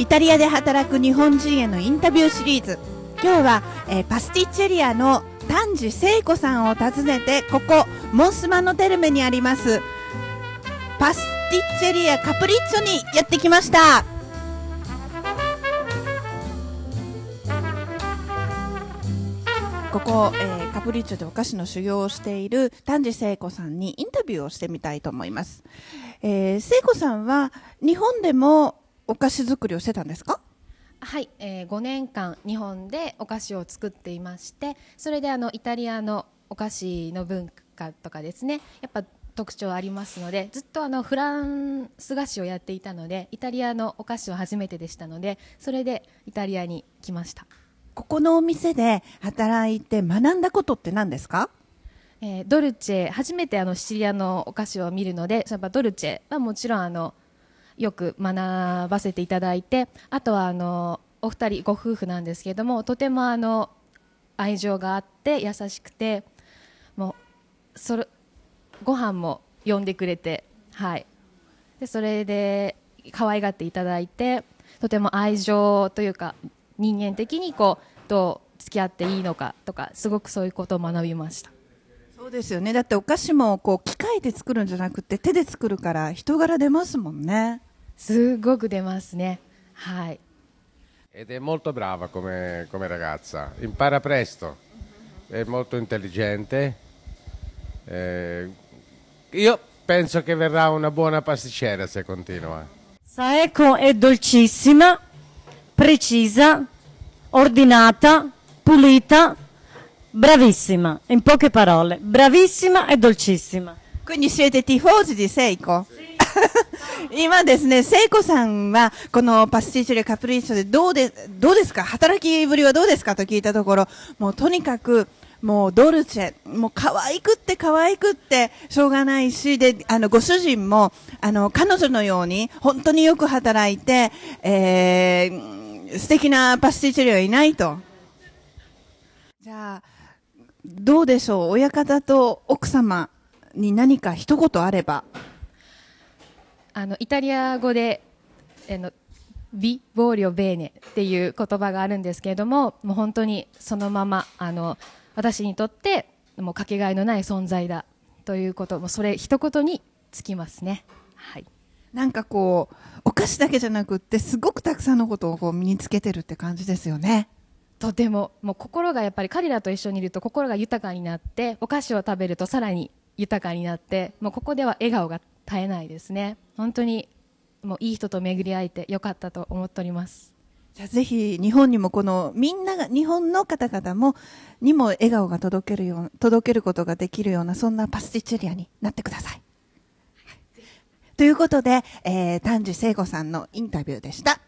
イタリアで働く日本人へのインタビューシリーズ。今日は、えー、パスティッチェリアの丹治聖子さんを訪ねてここモンスマノテルメにありますパスティッチェリアカプリッチョにやってきました。ここ、えー、カプリッチョでお菓子の修行をしている丹治聖子さんにインタビューをしてみたいと思います、えー、聖子さんは日本でもお菓子作りをしてたんですか？はい、えー、5年間日本でお菓子を作っていましてそれであのイタリアのお菓子の文化とかですねやっぱ特徴ありますのでずっとあのフランス菓子をやっていたのでイタリアのお菓子は初めてでしたのでそれでイタリアに来ました。ここのお店で働いて学んだことって何ですか？えー、ドルチェ初めてあのシチリアのお菓子を見るのでやっぱドルチェはもちろんあのよく学ばせていただいてあとはあのお二人ご夫婦なんですけどもとてもあの愛情があって優しくてもうそれご飯も呼んでくれてはい。でそれで可愛がっていただいてとても愛情というか人間的にこうどう付き合っていいのかとかすごくそういうことを学びました。そうですよね。だってお菓子もこう機械で作るんじゃなくて手で作るから人柄出ますもんね。すごく出ますねはい ed è molto brava come, come ragazza impara presto è molto intelligente eh, io penso che verrà una buona pasticcera se continua Saeco è dolcissima precisa ordinata, pulita, bravissima, in poche parole, bravissima e dolcissima. Quindi siete tifosi di Seiko? Sì. 今ですね、聖子さんは、このパスティチェレカプリッショでどうで、どうですか？働きぶりはどうですか？と聞いたところ、もうとにかく、もうドルチェ、もう可愛くって可愛くってしょうがないし、で、あの、ご主人も、あの、彼女のように本当によく働いて、えー、素敵なパスティチェリはいないと。じゃあ、どうでしょう？親方と奥様に何か一言あれば。あの、イタリア語で、あの、ビ・ボーリオ・ベーネっていう言葉があるんですけれども、もう本当にそのまま、あの、私にとって、もうかけがえのない存在だということ、もうそれ一言につきますね。はい。なんかこう、お菓子だけじゃなくってすごくたくさんのことをこう身につけてるって感じですよね。とてももう心がやっぱり彼らと一緒にいると心が豊かになってお菓子を食べるとさらに豊かになってもうここでは笑顔が絶えないですね本当にもういい人と巡り会えてよかったと思っておりますじゃあぜひ日本にもこのみんなが日本の方々もにも笑顔が届けるよう届けることができるようなそんなパスティチュリアになってくださいということで、えー、丹治聖子さんのインタビューでした。